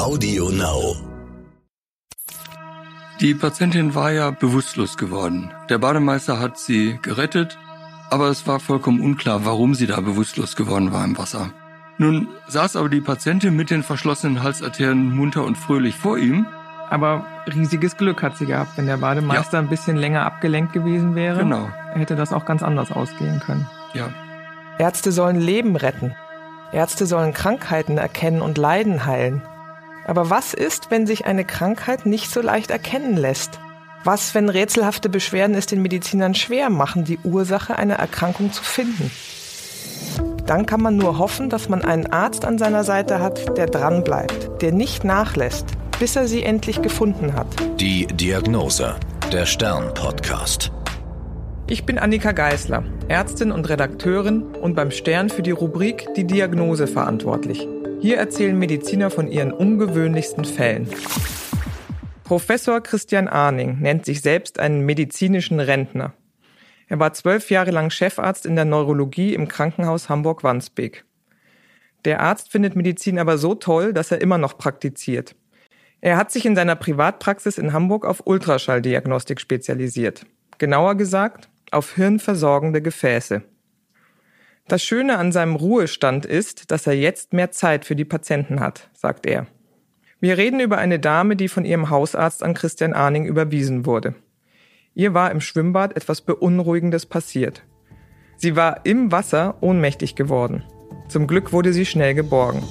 Audio Now. Die Patientin war ja bewusstlos geworden. Der Bademeister hat sie gerettet, aber es war vollkommen unklar, warum sie da bewusstlos geworden war im Wasser. Nun saß aber die Patientin mit den verschlossenen Halsarterien munter und fröhlich vor ihm. Aber riesiges Glück hat sie gehabt. Wenn der Bademeister ja. ein bisschen länger abgelenkt gewesen wäre, genau. hätte das auch ganz anders ausgehen können. Ja. Ärzte sollen Leben retten. Ärzte sollen Krankheiten erkennen und Leiden heilen. Aber was ist, wenn sich eine Krankheit nicht so leicht erkennen lässt? Was, wenn rätselhafte Beschwerden es den Medizinern schwer machen, die Ursache einer Erkrankung zu finden? Dann kann man nur hoffen, dass man einen Arzt an seiner Seite hat, der dranbleibt, der nicht nachlässt, bis er sie endlich gefunden hat. Die Diagnose, der Stern-Podcast. Ich bin Annika Geisler, Ärztin und Redakteurin und beim Stern für die Rubrik Die Diagnose verantwortlich. Hier erzählen Mediziner von ihren ungewöhnlichsten Fällen. Professor Christian Arning nennt sich selbst einen medizinischen Rentner. Er war zwölf Jahre lang Chefarzt in der Neurologie im Krankenhaus Hamburg-Wandsbek. Der Arzt findet Medizin aber so toll, dass er immer noch praktiziert. Er hat sich in seiner Privatpraxis in Hamburg auf Ultraschalldiagnostik spezialisiert. Genauer gesagt auf hirnversorgende Gefäße. Das Schöne an seinem Ruhestand ist, dass er jetzt mehr Zeit für die Patienten hat, sagt er. Wir reden über eine Dame, die von ihrem Hausarzt an Christian Arning überwiesen wurde. Ihr war im Schwimmbad etwas Beunruhigendes passiert. Sie war im Wasser ohnmächtig geworden. Zum Glück wurde sie schnell geborgen.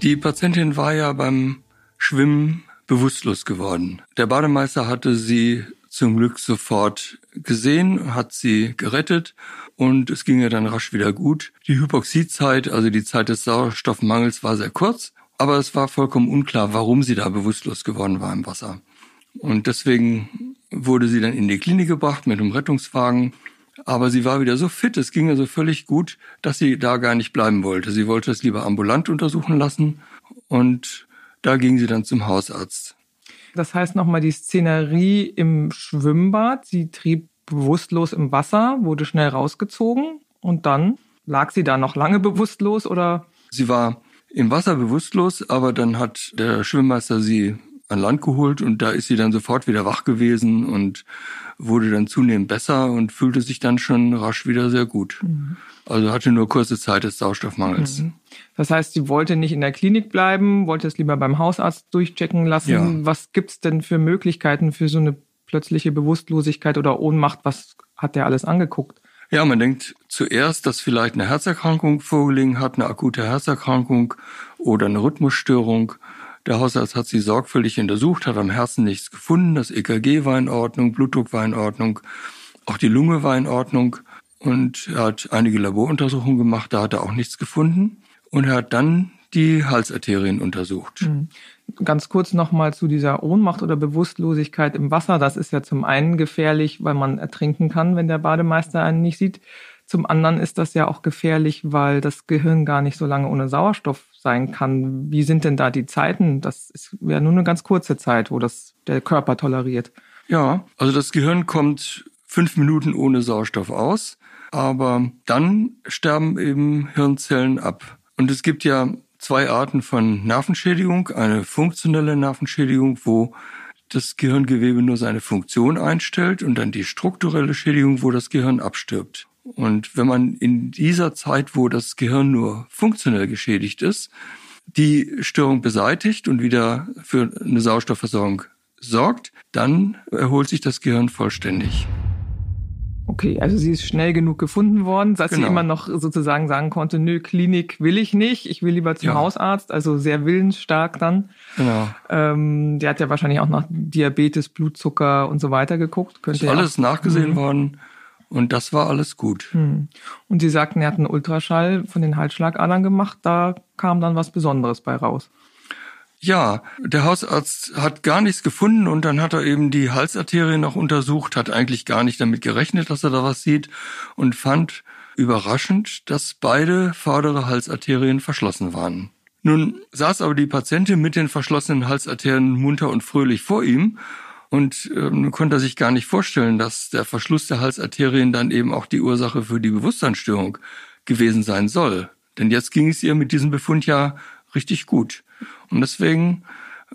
Die Patientin war ja beim Schwimmen bewusstlos geworden. Der Bademeister hatte sie zum Glück sofort gesehen, hat sie gerettet und es ging ihr dann rasch wieder gut. Die Hypoxiezeit, also die Zeit des Sauerstoffmangels, war sehr kurz, aber es war vollkommen unklar, warum sie da bewusstlos geworden war im Wasser. Und deswegen wurde sie dann in die Klinik gebracht mit einem Rettungswagen. Aber sie war wieder so fit, es ging ihr so völlig gut, dass sie da gar nicht bleiben wollte. Sie wollte es lieber ambulant untersuchen lassen und da ging sie dann zum Hausarzt. Das heißt nochmal die Szenerie im Schwimmbad. Sie trieb bewusstlos im Wasser, wurde schnell rausgezogen und dann lag sie da noch lange bewusstlos oder? Sie war im Wasser bewusstlos, aber dann hat der Schwimmmeister sie an Land geholt und da ist sie dann sofort wieder wach gewesen und wurde dann zunehmend besser und fühlte sich dann schon rasch wieder sehr gut. Mhm. Also hatte nur kurze Zeit des Sauerstoffmangels. Mhm. Das heißt, sie wollte nicht in der Klinik bleiben, wollte es lieber beim Hausarzt durchchecken lassen. Ja. Was gibt's denn für Möglichkeiten für so eine plötzliche Bewusstlosigkeit oder Ohnmacht? Was hat der alles angeguckt? Ja, man denkt zuerst, dass vielleicht eine Herzerkrankung vorgelegen hat, eine akute Herzerkrankung oder eine Rhythmusstörung. Der Hausarzt hat sie sorgfältig untersucht, hat am Herzen nichts gefunden. Das EKG war in Ordnung, Blutdruck war in Ordnung, auch die Lunge war in Ordnung. Und er hat einige Laboruntersuchungen gemacht, da hat er auch nichts gefunden. Und er hat dann die Halsarterien untersucht. Mhm. Ganz kurz nochmal zu dieser Ohnmacht oder Bewusstlosigkeit im Wasser. Das ist ja zum einen gefährlich, weil man ertrinken kann, wenn der Bademeister einen nicht sieht. Zum anderen ist das ja auch gefährlich, weil das Gehirn gar nicht so lange ohne Sauerstoff sein kann. Wie sind denn da die Zeiten? Das ist ja nur eine ganz kurze Zeit, wo das der Körper toleriert. Ja, also das Gehirn kommt fünf Minuten ohne Sauerstoff aus, aber dann sterben eben Hirnzellen ab. Und es gibt ja zwei Arten von Nervenschädigung. Eine funktionelle Nervenschädigung, wo das Gehirngewebe nur seine Funktion einstellt und dann die strukturelle Schädigung, wo das Gehirn abstirbt. Und wenn man in dieser Zeit, wo das Gehirn nur funktionell geschädigt ist, die Störung beseitigt und wieder für eine Sauerstoffversorgung sorgt, dann erholt sich das Gehirn vollständig. Okay, also sie ist schnell genug gefunden worden, dass genau. sie immer noch sozusagen sagen konnte, nö, Klinik will ich nicht, ich will lieber zum ja. Hausarzt, also sehr willensstark dann. Genau. Ähm, der hat ja wahrscheinlich auch nach Diabetes, Blutzucker und so weiter geguckt. Könnte ist alles nachgesehen mhm. worden. Und das war alles gut. Hm. Und Sie sagten, er hat einen Ultraschall von den Halsschlagadern gemacht. Da kam dann was Besonderes bei raus. Ja, der Hausarzt hat gar nichts gefunden und dann hat er eben die Halsarterie noch untersucht, hat eigentlich gar nicht damit gerechnet, dass er da was sieht und fand überraschend, dass beide vordere Halsarterien verschlossen waren. Nun saß aber die Patientin mit den verschlossenen Halsarterien munter und fröhlich vor ihm und ähm, konnte sich gar nicht vorstellen, dass der Verschluss der Halsarterien dann eben auch die Ursache für die Bewusstseinsstörung gewesen sein soll. Denn jetzt ging es ihr mit diesem Befund ja richtig gut. Und deswegen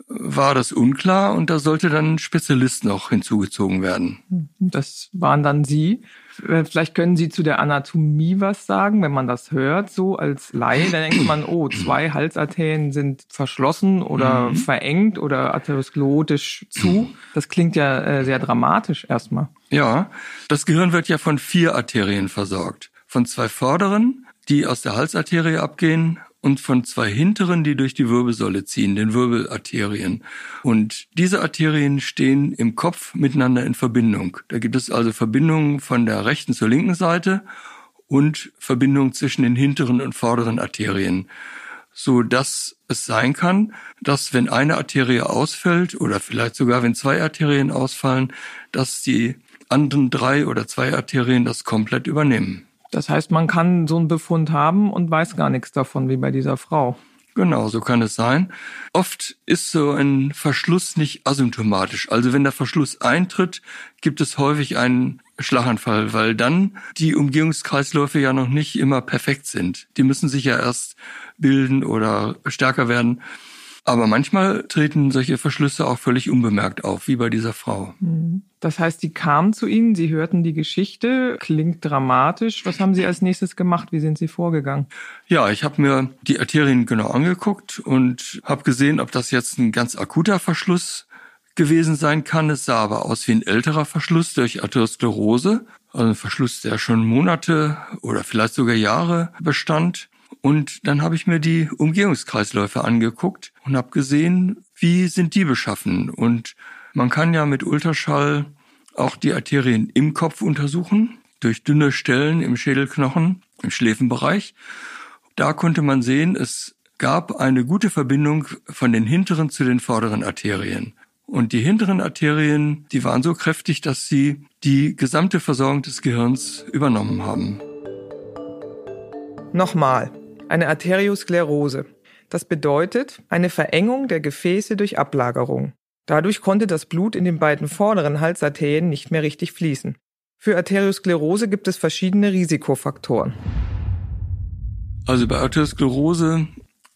war das unklar und da sollte dann ein Spezialist noch hinzugezogen werden. Das waren dann Sie. Äh, vielleicht können Sie zu der Anatomie was sagen, wenn man das hört, so als Laie, dann denkt man, oh, zwei Halsarterien sind verschlossen oder mhm. verengt oder atherosklerotisch zu. Das klingt ja äh, sehr dramatisch erstmal. Ja, das Gehirn wird ja von vier Arterien versorgt. Von zwei vorderen, die aus der Halsarterie abgehen und von zwei hinteren, die durch die Wirbelsäule ziehen, den Wirbelarterien. Und diese Arterien stehen im Kopf miteinander in Verbindung. Da gibt es also Verbindungen von der rechten zur linken Seite und Verbindungen zwischen den hinteren und vorderen Arterien, so dass es sein kann, dass wenn eine Arterie ausfällt oder vielleicht sogar wenn zwei Arterien ausfallen, dass die anderen drei oder zwei Arterien das komplett übernehmen. Das heißt, man kann so einen Befund haben und weiß gar nichts davon, wie bei dieser Frau. Genau, so kann es sein. Oft ist so ein Verschluss nicht asymptomatisch. Also wenn der Verschluss eintritt, gibt es häufig einen Schlaganfall, weil dann die Umgehungskreisläufe ja noch nicht immer perfekt sind. Die müssen sich ja erst bilden oder stärker werden. Aber manchmal treten solche Verschlüsse auch völlig unbemerkt auf, wie bei dieser Frau. Mhm. Das heißt, Sie kamen zu Ihnen, Sie hörten die Geschichte, klingt dramatisch. Was haben Sie als nächstes gemacht? Wie sind Sie vorgegangen? Ja, ich habe mir die Arterien genau angeguckt und habe gesehen, ob das jetzt ein ganz akuter Verschluss gewesen sein kann. Es sah aber aus wie ein älterer Verschluss durch Atherosklerose, also ein Verschluss, der schon Monate oder vielleicht sogar Jahre bestand. Und dann habe ich mir die Umgehungskreisläufe angeguckt und habe gesehen, wie sind die beschaffen. Und man kann ja mit Ultraschall auch die Arterien im Kopf untersuchen, durch dünne Stellen im Schädelknochen, im Schläfenbereich. Da konnte man sehen, es gab eine gute Verbindung von den hinteren zu den vorderen Arterien. Und die hinteren Arterien, die waren so kräftig, dass sie die gesamte Versorgung des Gehirns übernommen haben. Nochmal, eine Arteriosklerose. Das bedeutet eine Verengung der Gefäße durch Ablagerung. Dadurch konnte das Blut in den beiden vorderen Halsarterien nicht mehr richtig fließen. Für Arteriosklerose gibt es verschiedene Risikofaktoren. Also bei Arteriosklerose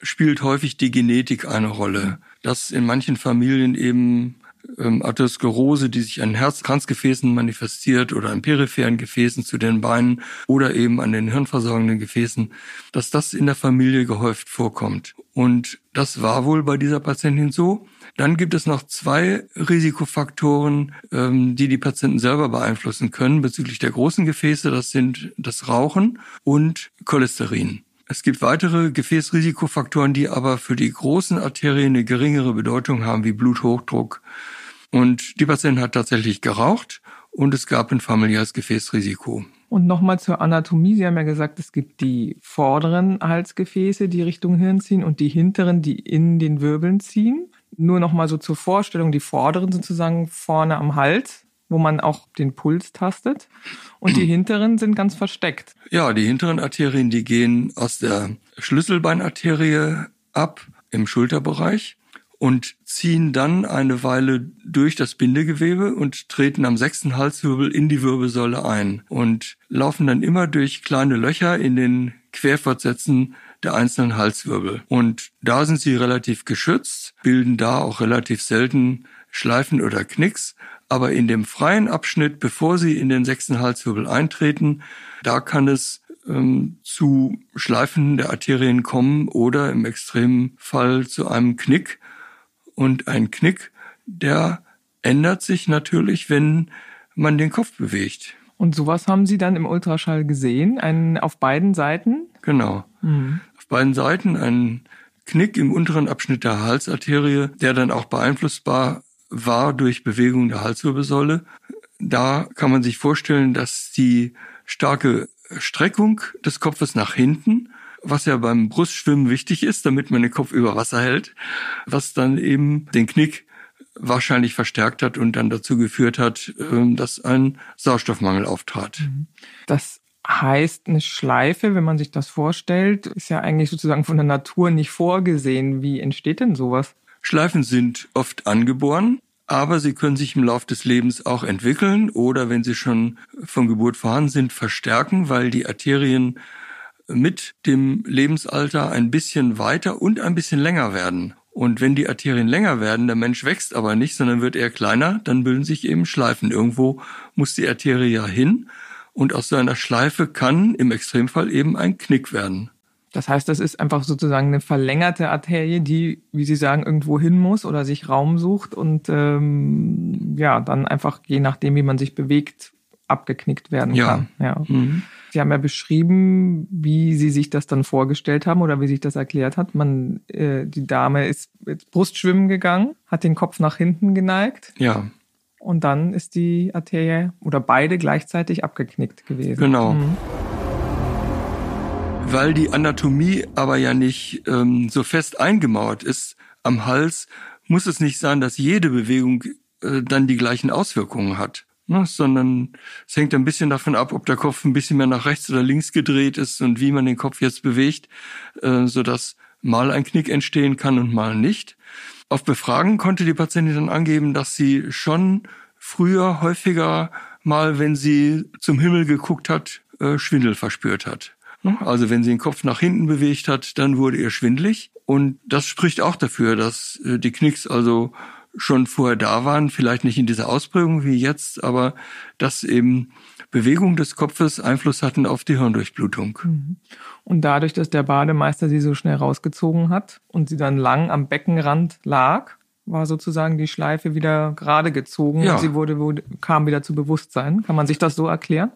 spielt häufig die Genetik eine Rolle, dass in manchen Familien eben ähm, Atherosklerose, die sich an Herzkranzgefäßen manifestiert oder an peripheren Gefäßen zu den Beinen oder eben an den hirnversorgenden Gefäßen, dass das in der Familie gehäuft vorkommt. Und das war wohl bei dieser Patientin so. Dann gibt es noch zwei Risikofaktoren, ähm, die die Patienten selber beeinflussen können bezüglich der großen Gefäße. Das sind das Rauchen und Cholesterin. Es gibt weitere Gefäßrisikofaktoren, die aber für die großen Arterien eine geringere Bedeutung haben, wie Bluthochdruck. Und die Patientin hat tatsächlich geraucht und es gab ein familiäres Gefäßrisiko. Und nochmal zur Anatomie. Sie haben ja gesagt, es gibt die vorderen Halsgefäße, die Richtung Hirn ziehen und die hinteren, die in den Wirbeln ziehen. Nur nochmal so zur Vorstellung, die vorderen sozusagen vorne am Hals wo man auch den Puls tastet. Und die hinteren sind ganz versteckt. Ja, die hinteren Arterien, die gehen aus der Schlüsselbeinarterie ab im Schulterbereich und ziehen dann eine Weile durch das Bindegewebe und treten am sechsten Halswirbel in die Wirbelsäule ein und laufen dann immer durch kleine Löcher in den Querfortsätzen der einzelnen Halswirbel. Und da sind sie relativ geschützt, bilden da auch relativ selten Schleifen oder Knicks, aber in dem freien Abschnitt, bevor sie in den sechsten Halswirbel eintreten, da kann es ähm, zu Schleifen der Arterien kommen oder im extremen Fall zu einem Knick. Und ein Knick, der ändert sich natürlich, wenn man den Kopf bewegt. Und sowas haben Sie dann im Ultraschall gesehen, einen auf beiden Seiten? Genau. Mhm. Auf beiden Seiten ein Knick im unteren Abschnitt der Halsarterie, der dann auch beeinflussbar war durch Bewegung der Halswirbelsäule. Da kann man sich vorstellen, dass die starke Streckung des Kopfes nach hinten, was ja beim Brustschwimmen wichtig ist, damit man den Kopf über Wasser hält, was dann eben den Knick wahrscheinlich verstärkt hat und dann dazu geführt hat, ähm, dass ein Sauerstoffmangel auftrat. Mhm. Das heißt, eine Schleife, wenn man sich das vorstellt, ist ja eigentlich sozusagen von der Natur nicht vorgesehen. Wie entsteht denn sowas? Schleifen sind oft angeboren, aber sie können sich im Laufe des Lebens auch entwickeln oder wenn sie schon von Geburt vorhanden sind, verstärken, weil die Arterien mit dem Lebensalter ein bisschen weiter und ein bisschen länger werden. Und wenn die Arterien länger werden, der Mensch wächst aber nicht, sondern wird eher kleiner, dann bilden sich eben Schleifen. Irgendwo muss die Arterie ja hin. Und aus so einer Schleife kann im Extremfall eben ein Knick werden. Das heißt, das ist einfach sozusagen eine verlängerte Arterie, die, wie Sie sagen, irgendwo hin muss oder sich Raum sucht und ähm, ja, dann einfach je nachdem, wie man sich bewegt, abgeknickt werden Ja. kann. Ja. Mhm. Sie haben ja beschrieben, wie Sie sich das dann vorgestellt haben oder wie sich das erklärt hat. Man, äh, die Dame ist ins Brustschwimmen gegangen, hat den Kopf nach hinten geneigt Ja, und dann ist die Arterie oder beide gleichzeitig abgeknickt gewesen. Genau. Mhm. weil die Anatomie aber ja nicht ähm, so fest eingemauert ist am Hals, muss es nicht sein, dass jede Bewegung äh, dann die gleichen Auswirkungen hat. Ne, sondern es hängt ein bisschen davon ab, ob der Kopf ein bisschen mehr nach rechts oder links gedreht ist und wie man den Kopf jetzt bewegt, äh, sodass mal ein Knick entstehen kann und mal nicht. Auf Befragen konnte die Patientin dann angeben, dass sie schon früher häufiger mal, wenn sie zum Himmel geguckt hat, äh, Schwindel verspürt hat. Ne? Also wenn sie den Kopf nach hinten bewegt hat, dann wurde ihr schwindlig. Und das spricht auch dafür, dass äh, die Knicks also schon vorher da waren, vielleicht nicht in dieser Ausprägung wie jetzt, aber dass eben Bewegung des Kopfes Einfluss hatten auf die Hirndurchblutung. Und dadurch, dass der Bademeister sie so schnell rausgezogen hat und sie dann lang am Beckenrand lag, war sozusagen die Schleife wieder gerade gezogen Ja. und sie wurde, wurde, kam wieder zu Bewusstsein. Kann man sich das so erklären?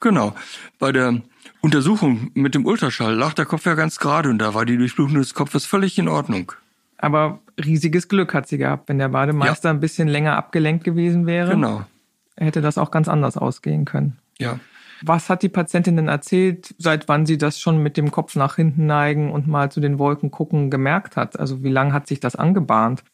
Genau. Bei der Untersuchung mit dem Ultraschall lag der Kopf ja ganz gerade und da war die Durchblutung des Kopfes völlig in Ordnung. Aber riesiges Glück hat sie gehabt. Wenn der Bademeister ein bisschen länger abgelenkt gewesen wäre, Genau. hätte das auch ganz anders ausgehen können. Ja. Was hat die Patientin denn erzählt, seit wann sie das schon mit dem Kopf nach hinten neigen und mal zu den Wolken gucken gemerkt hat? Also wie lange hat sich das angebahnt?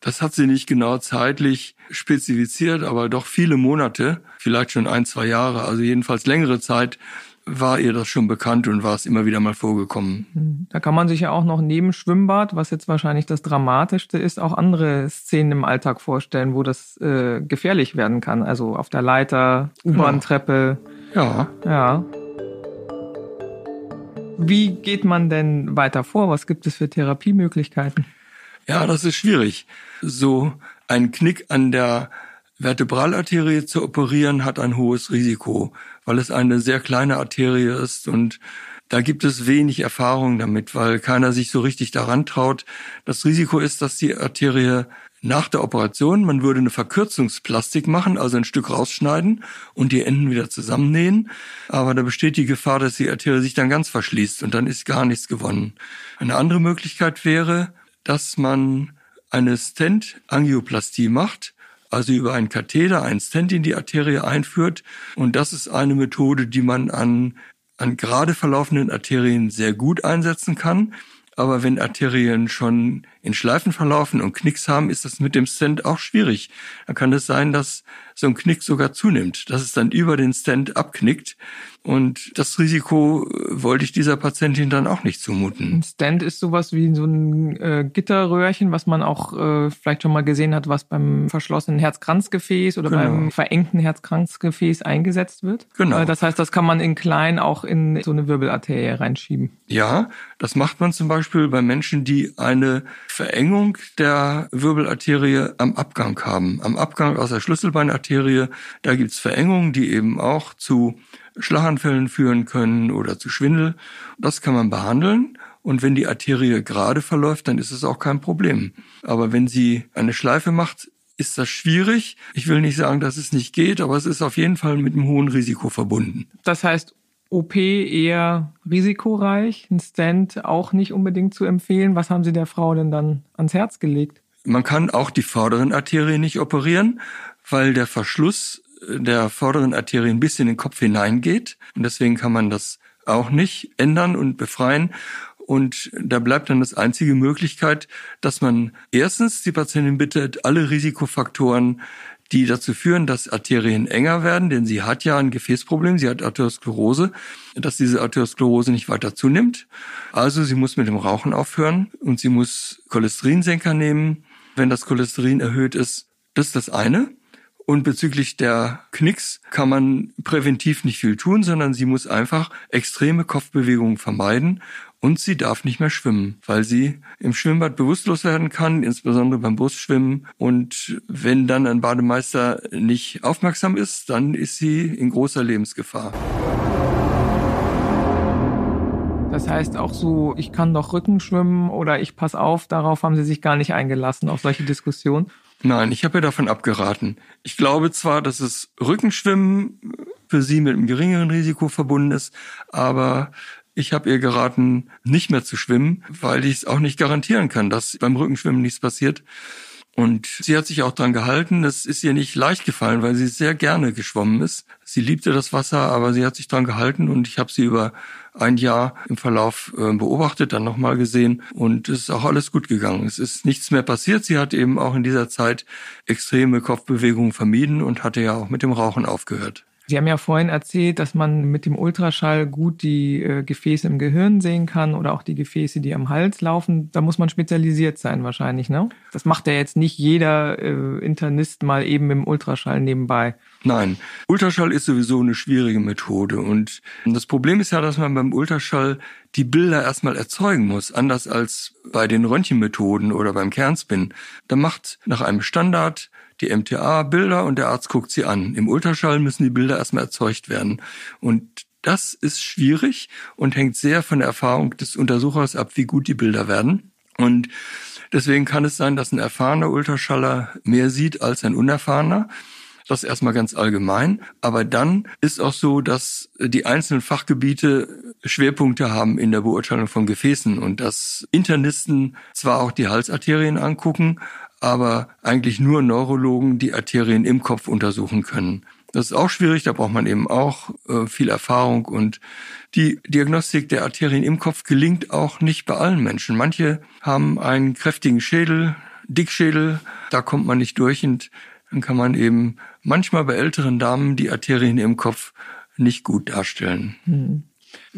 Das hat sie nicht genau zeitlich spezifiziert, aber doch viele Monate, vielleicht schon ein, zwei Jahre, also jedenfalls längere Zeit war ihr das schon bekannt und war es immer wieder mal vorgekommen. Da kann man sich ja auch noch neben Schwimmbad, was jetzt wahrscheinlich das Dramatischste ist, auch andere Szenen im Alltag vorstellen, wo das äh, gefährlich werden kann. Also auf der Leiter, U-Bahn-Treppe. Ja, Ja. Wie geht man denn weiter vor? Was gibt es für Therapiemöglichkeiten? ja, das ist schwierig. So ein Knick an der Vertebralarterie zu operieren hat ein hohes Risiko, weil es eine sehr kleine Arterie ist und da gibt es wenig Erfahrung damit, weil keiner sich so richtig daran traut. Das Risiko ist, dass die Arterie nach der Operation, man würde eine Verkürzungsplastik machen, also ein Stück rausschneiden und die Enden wieder zusammennähen. Aber da besteht die Gefahr, dass die Arterie sich dann ganz verschließt und dann ist gar nichts gewonnen. Eine andere Möglichkeit wäre, dass man eine Stent-Angioplastie macht, also über einen Katheter einen Stent in die Arterie einführt. Und das ist eine Methode, die man an, an gerade verlaufenden Arterien sehr gut einsetzen kann. Aber wenn Arterien schon in Schleifen verlaufen und Knicks haben, ist das mit dem Stent auch schwierig. Dann kann es sein, dass so ein Knick sogar zunimmt, dass es dann über den Stent abknickt. Und das Risiko äh, wollte ich dieser Patientin dann auch nicht zumuten. Ein Stent ist sowas wie so ein äh, Gitterröhrchen, was man auch äh, vielleicht schon mal gesehen hat, was beim verschlossenen Herzkranzgefäß oder Genau. beim verengten Herzkranzgefäß eingesetzt wird. Genau. Äh, das heißt, das kann man in klein auch in so eine Wirbelarterie reinschieben. Ja, das macht man zum Beispiel bei Menschen, die eine Verengung der Wirbelarterie am Abgang haben. Am Abgang aus der Schlüsselbeinarterie, da gibt's Verengungen, die eben auch zu Schlaganfällen führen können oder zu Schwindel. Das kann man behandeln. Und wenn die Arterie gerade verläuft, dann ist es auch kein Problem. Aber wenn sie eine Schleife macht, ist das schwierig. Ich will nicht sagen, dass es nicht geht, aber es ist auf jeden Fall mit einem hohen Risiko verbunden. Das heißt, OP eher risikoreich, ein Stent auch nicht unbedingt zu empfehlen. Was haben Sie der Frau denn dann ans Herz gelegt? Man kann auch die vorderen Arterien nicht operieren, weil der Verschluss der vorderen Arterie ein bisschen in den Kopf hineingeht. Und deswegen kann man das auch nicht ändern und befreien. Und da bleibt dann das einzige Möglichkeit, dass man erstens die Patientin bittet, alle Risikofaktoren, die dazu führen, dass Arterien enger werden, denn sie hat ja ein Gefäßproblem, sie hat Arteriosklerose, dass diese Arteriosklerose nicht weiter zunimmt. Also sie muss mit dem Rauchen aufhören und sie muss Cholesterinsenker nehmen, wenn das Cholesterin erhöht ist. Das ist das eine. Und bezüglich der Knicks kann man präventiv nicht viel tun, sondern sie muss einfach extreme Kopfbewegungen vermeiden und sie darf nicht mehr schwimmen, weil sie im Schwimmbad bewusstlos werden kann, insbesondere beim Brustschwimmen. Und wenn dann ein Bademeister nicht aufmerksam ist, dann ist sie in großer Lebensgefahr. Das heißt auch so, ich kann doch Rücken schwimmen oder ich pass auf, darauf haben Sie sich gar nicht eingelassen, auf solche Diskussionen. Nein, ich habe ja davon abgeraten. Ich glaube zwar, dass es Rückenschwimmen für sie mit einem geringeren Risiko verbunden ist, aber ich habe ihr geraten, nicht mehr zu schwimmen, weil ich es auch nicht garantieren kann, dass beim Rückenschwimmen nichts passiert. Und sie hat sich auch dran gehalten. Das ist ihr nicht leicht gefallen, weil sie sehr gerne geschwommen ist. Sie liebte das Wasser, aber sie hat sich dran gehalten und ich habe sie über ein Jahr im Verlauf äh, beobachtet, dann nochmal gesehen und es ist auch alles gut gegangen. Es ist nichts mehr passiert. Sie hat eben auch in dieser Zeit extreme Kopfbewegungen vermieden und hatte ja auch mit dem Rauchen aufgehört. Sie haben ja vorhin erzählt, dass man mit dem Ultraschall gut die äh, Gefäße im Gehirn sehen kann oder auch die Gefäße, die am Hals laufen. Da muss man spezialisiert sein wahrscheinlich, ne? Das macht ja jetzt nicht jeder äh, Internist mal eben im Ultraschall nebenbei. Nein, Ultraschall ist sowieso eine schwierige Methode und das Problem ist ja, dass man beim Ultraschall die Bilder erstmal erzeugen muss, anders als bei den Röntgenmethoden oder beim Kernspin. Da macht nach einem Standard die MTA Bilder und der Arzt guckt sie an. Im Ultraschall müssen die Bilder erstmal erzeugt werden. Und das ist schwierig und hängt sehr von der Erfahrung des Untersuchers ab, wie gut die Bilder werden. Und deswegen kann es sein, dass ein erfahrener Ultraschaller mehr sieht als ein unerfahrener. Das erstmal ganz allgemein. Aber dann ist auch so, dass die einzelnen Fachgebiete Schwerpunkte haben in der Beurteilung von Gefäßen und dass Internisten zwar auch die Halsarterien angucken, aber eigentlich nur Neurologen die Arterien im Kopf untersuchen können. Das ist auch schwierig, da braucht man eben auch äh, viel Erfahrung und die Diagnostik der Arterien im Kopf gelingt auch nicht bei allen Menschen. Manche haben einen kräftigen Schädel, Dickschädel, da kommt man nicht durch und dann kann man eben manchmal bei älteren Damen die Arterien im Kopf nicht gut darstellen. Hm.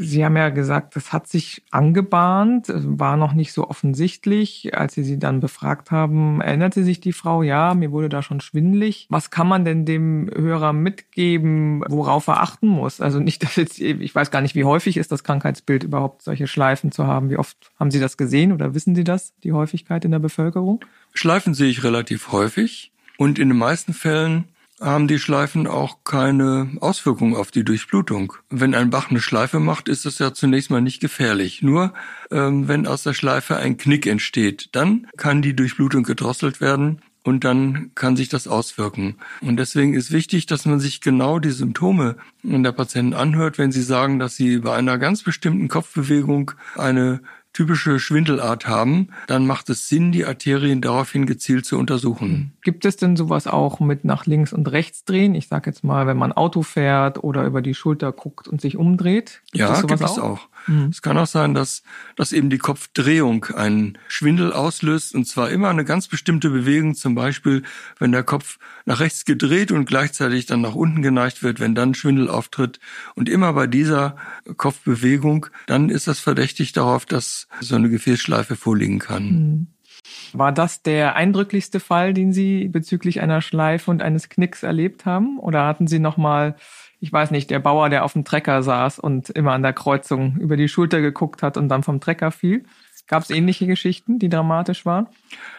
Sie haben ja gesagt, das hat sich angebahnt, war noch nicht so offensichtlich. Als Sie sie dann befragt haben, erinnerte sich die Frau, ja, mir wurde da schon schwindlig. Was kann man denn dem Hörer mitgeben, worauf er achten muss? Also nicht, dass jetzt, ich weiß gar nicht, wie häufig ist das Krankheitsbild überhaupt, solche Schleifen zu haben. Wie oft haben Sie das gesehen oder wissen Sie das, die Häufigkeit in der Bevölkerung? Schleifen sehe ich relativ häufig und in den meisten Fällen haben die Schleifen auch keine Auswirkungen auf die Durchblutung. Wenn ein Bach eine Schleife macht, ist das ja zunächst mal nicht gefährlich. Nur ähm, wenn aus der Schleife ein Knick entsteht, dann kann die Durchblutung gedrosselt werden und dann kann sich das auswirken. Und deswegen ist wichtig, dass man sich genau die Symptome der Patienten anhört, wenn sie sagen, dass sie bei einer ganz bestimmten Kopfbewegung eine typische Schwindelart haben, dann macht es Sinn, die Arterien daraufhin gezielt zu untersuchen. Gibt es denn sowas auch mit nach links und rechts drehen? Ich sage jetzt mal, wenn man Auto fährt oder über die Schulter guckt und sich umdreht. Gibt ja, gibt es auch. Mhm. Es kann auch sein, dass, dass eben die Kopfdrehung einen Schwindel auslöst und zwar immer eine ganz bestimmte Bewegung, zum Beispiel wenn der Kopf nach rechts gedreht und gleichzeitig dann nach unten geneigt wird, wenn dann Schwindel auftritt und immer bei dieser Kopfbewegung, dann ist das verdächtig darauf, dass so eine Gefäßschleife vorliegen kann. Mhm. War das der eindrücklichste Fall, den Sie bezüglich einer Schleife und eines Knicks erlebt haben? Oder hatten Sie noch mal ich weiß nicht, der Bauer, der auf dem Trecker saß und immer an der Kreuzung über die Schulter geguckt hat und dann vom Trecker fiel. Gab es ähnliche Geschichten, die dramatisch waren?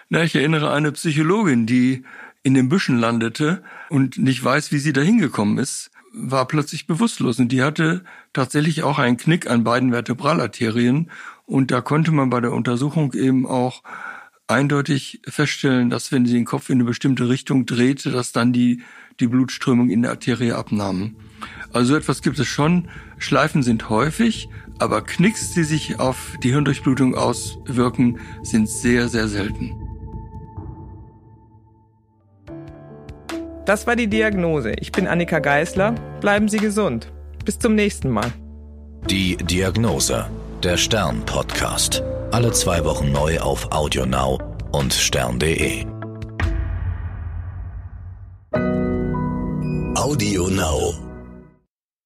Na, ich erinnere eine Psychologin, die in den Büschen landete und nicht weiß, wie sie da hingekommen ist, war plötzlich bewusstlos und die hatte tatsächlich auch einen Knick an beiden Vertebralarterien und da konnte man bei der Untersuchung eben auch eindeutig feststellen, dass wenn sie den Kopf in eine bestimmte Richtung drehte, dass dann die, die Blutströmung in der Arterie abnahm. Also etwas gibt es schon. Schleifen sind häufig, aber Knicks, die sich auf die Hirndurchblutung auswirken, sind sehr, sehr selten. Das war die Diagnose. Ich bin Annika Geißler. Bleiben Sie gesund. Bis zum nächsten Mal. Die Diagnose. Der Stern Podcast. Alle zwei Wochen neu auf AudioNow und stern.de. Audio Now.